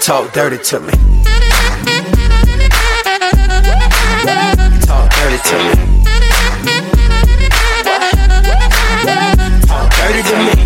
talk dirty to me. Talk dirty to me. Talk dirty to me.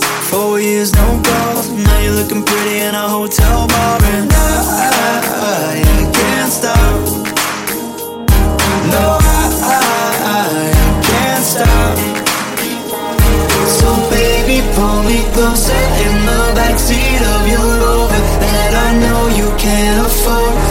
four years no calls. Now you're looking pretty in a hotel bar and I, I can't stop. No, I, I, I can't stop. So baby, pull me closer in the backseat of your Rover that I know you can't afford.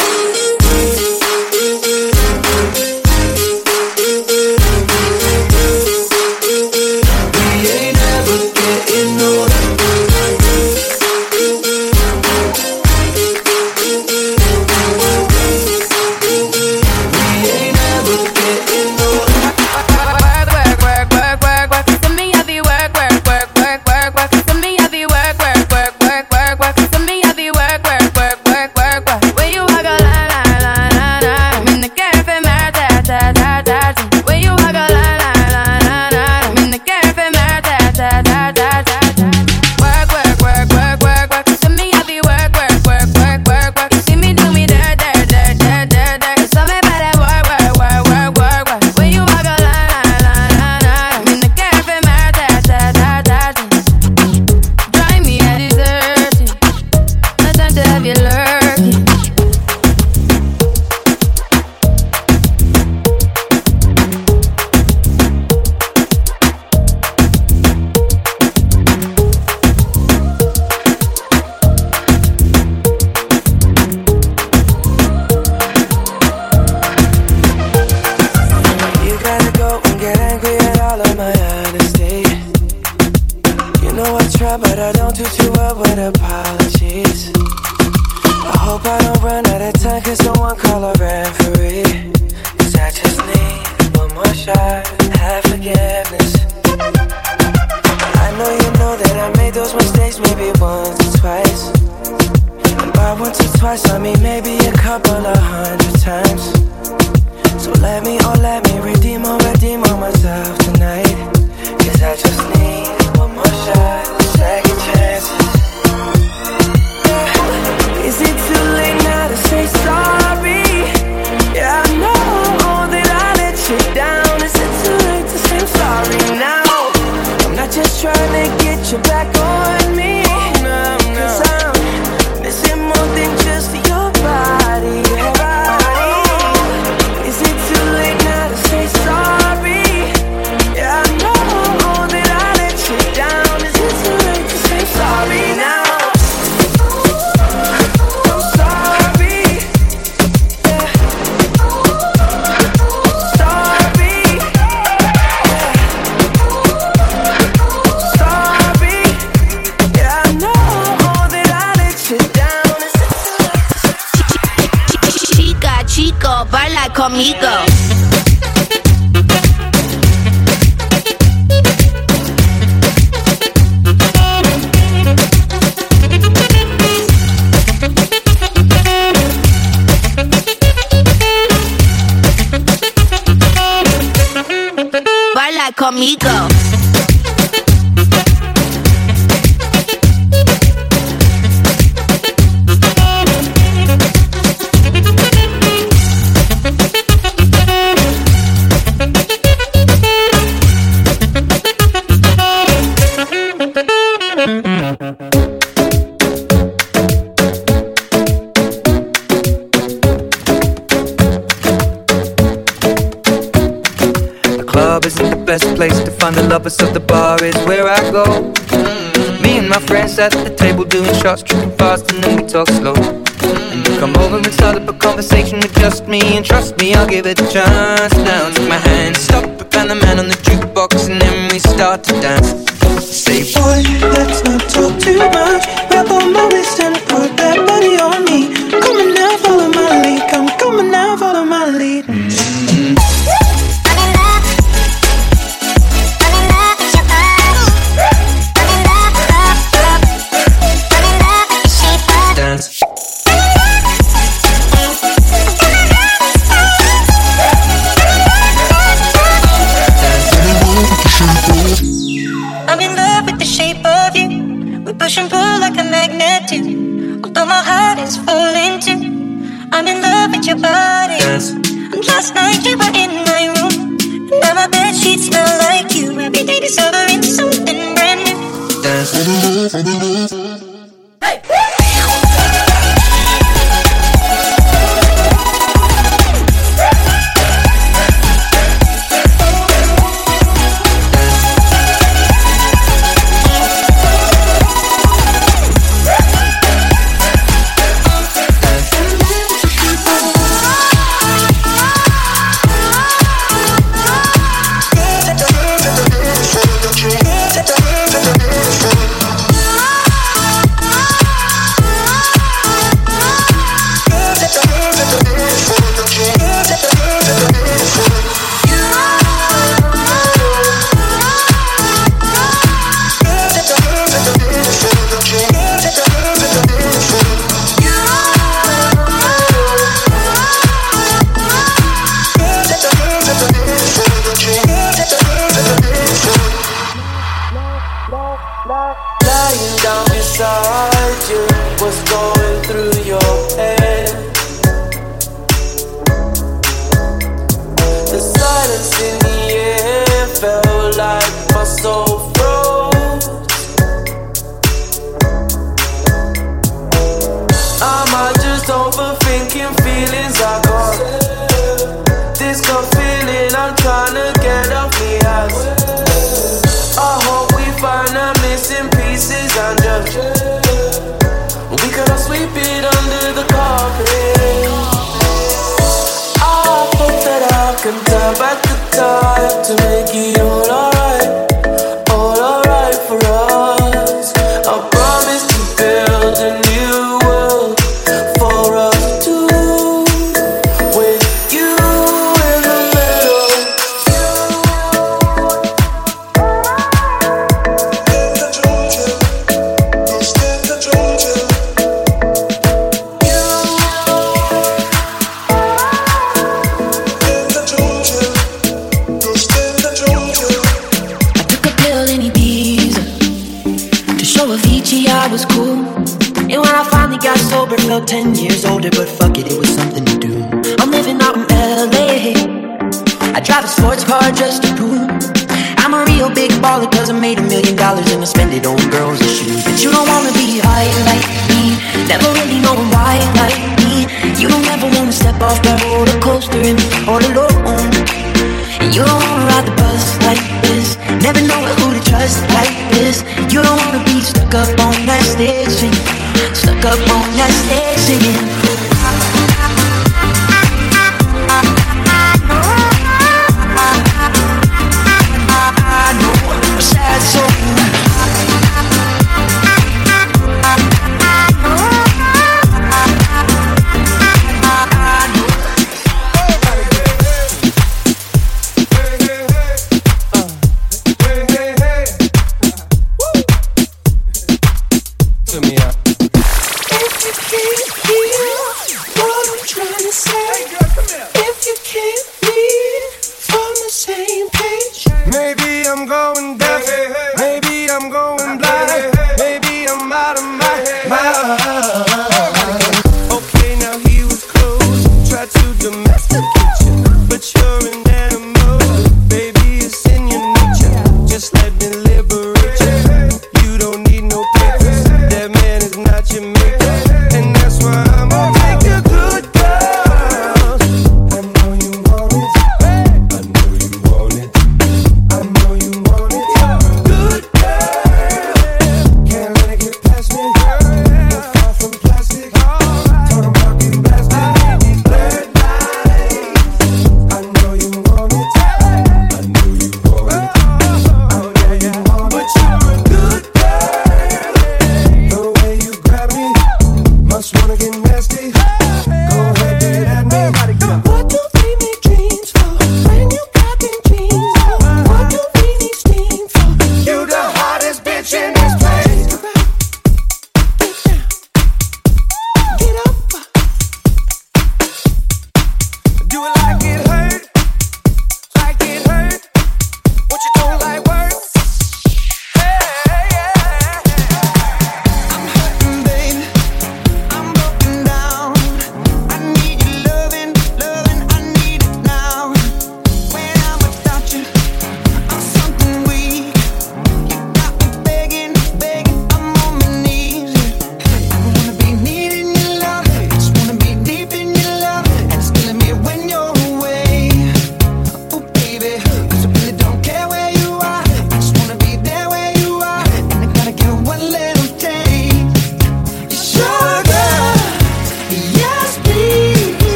shy, have forgiveness. I know you know that I made those mistakes maybe once or twice. And once or twice, I mean maybe a couple of hundred times. So let me, oh, let me redeem or redeem on myself tonight. Cause I just need one more shot. trying to get you back on me. conmigo. Baila conmigo. At the table doing shots, tripping fast, and then we talk slow. Mm. And you come over and start up a conversation with just me, and trust me, I'll give it a chance. Now take my hand, stop Van the Man on the jukebox, and then we start to dance.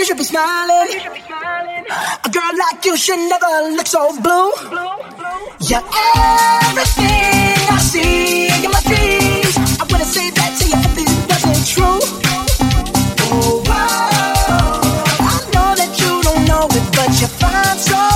you should be smiling. A girl like you should never look so blue. You're everything I see in my dreams. I wanna say that to you if it wasn't true. Oh, wow. I know that you don't know it, but you're fine. so.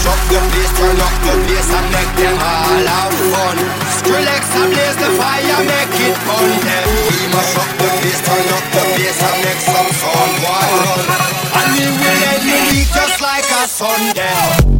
mash up the place, turn up the bass and make them all have fun. Skrillex and blaze the fire, make it fun. Then we mash up the place, turn up the bass and make some fun, Why run? And we will end the week just like a Sunday.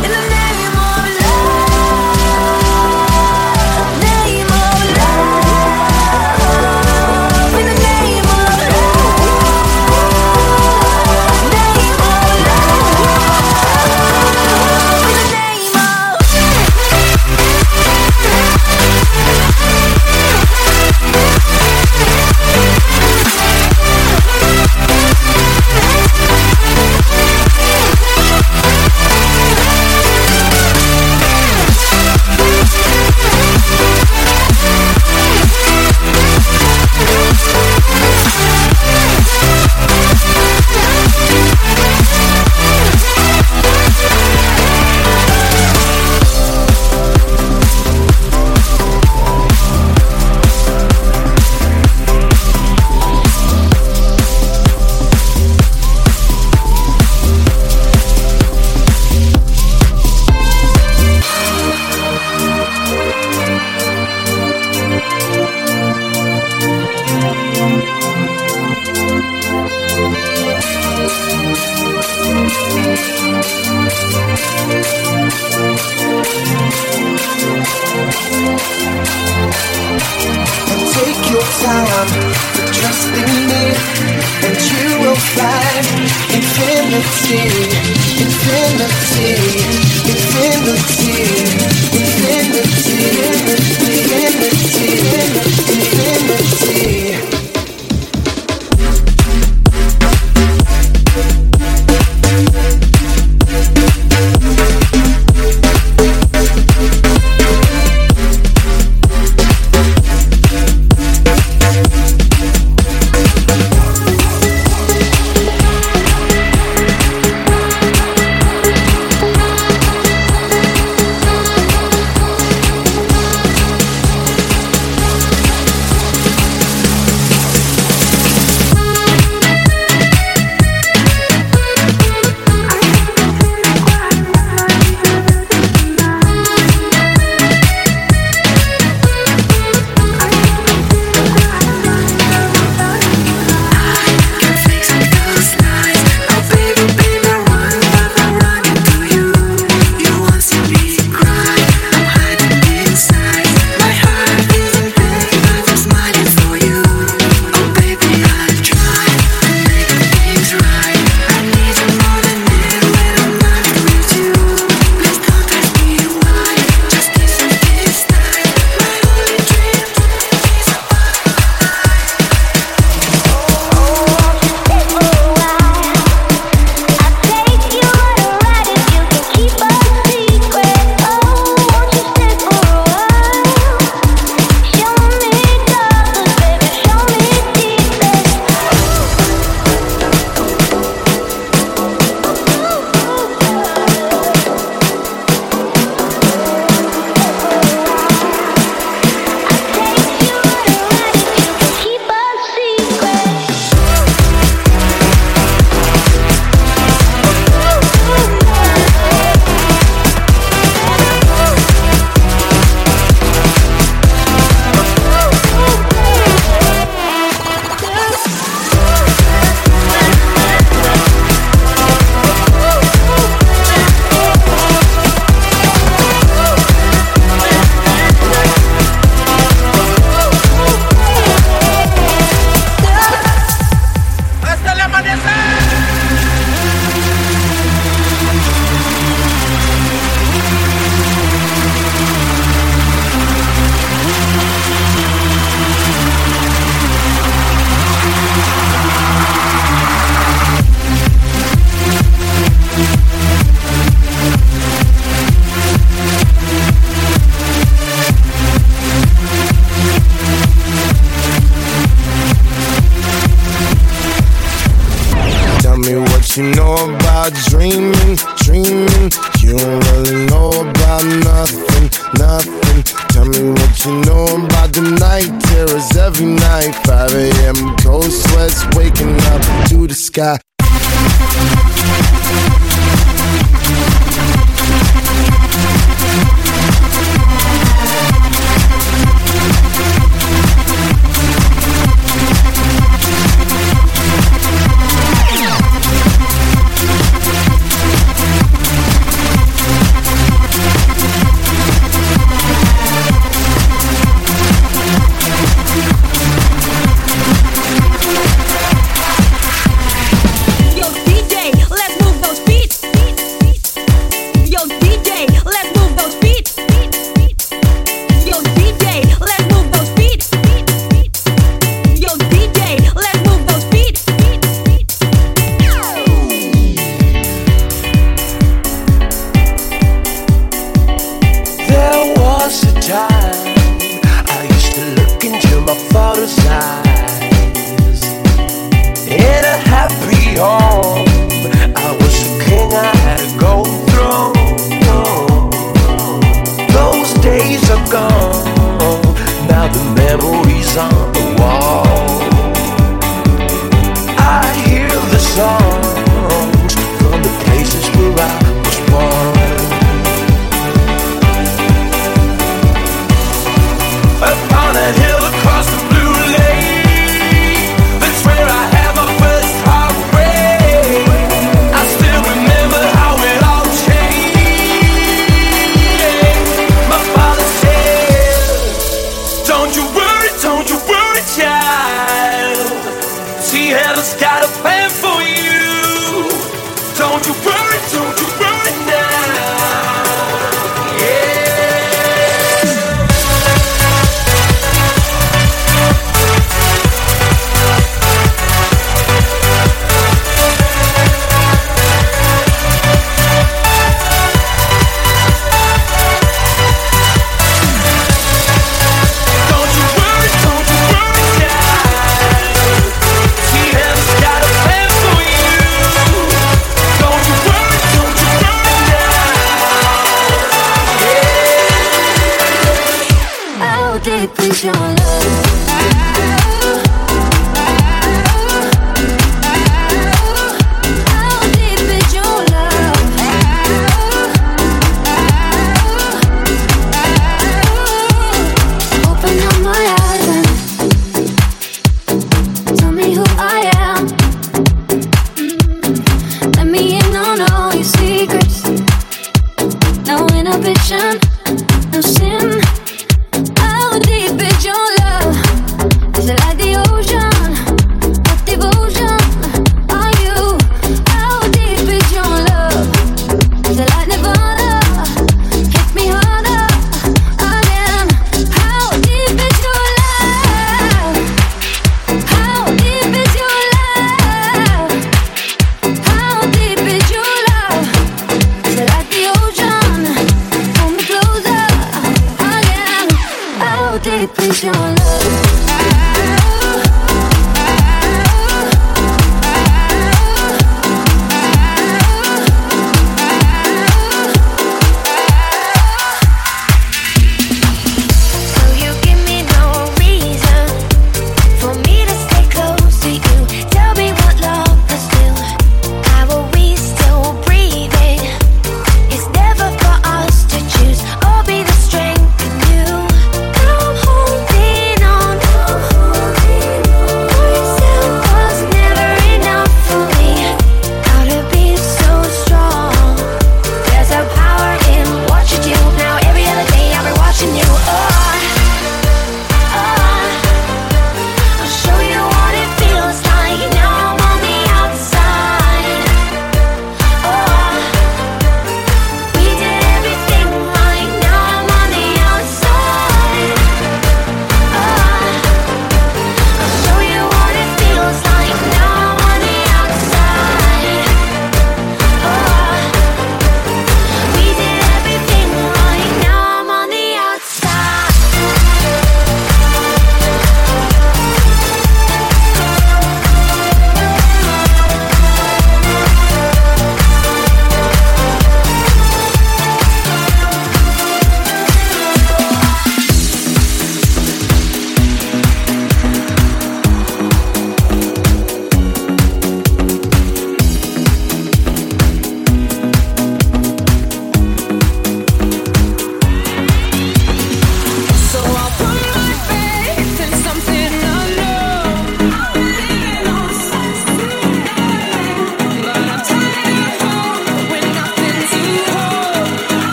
You know about dreaming, dreaming,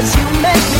Cause you make me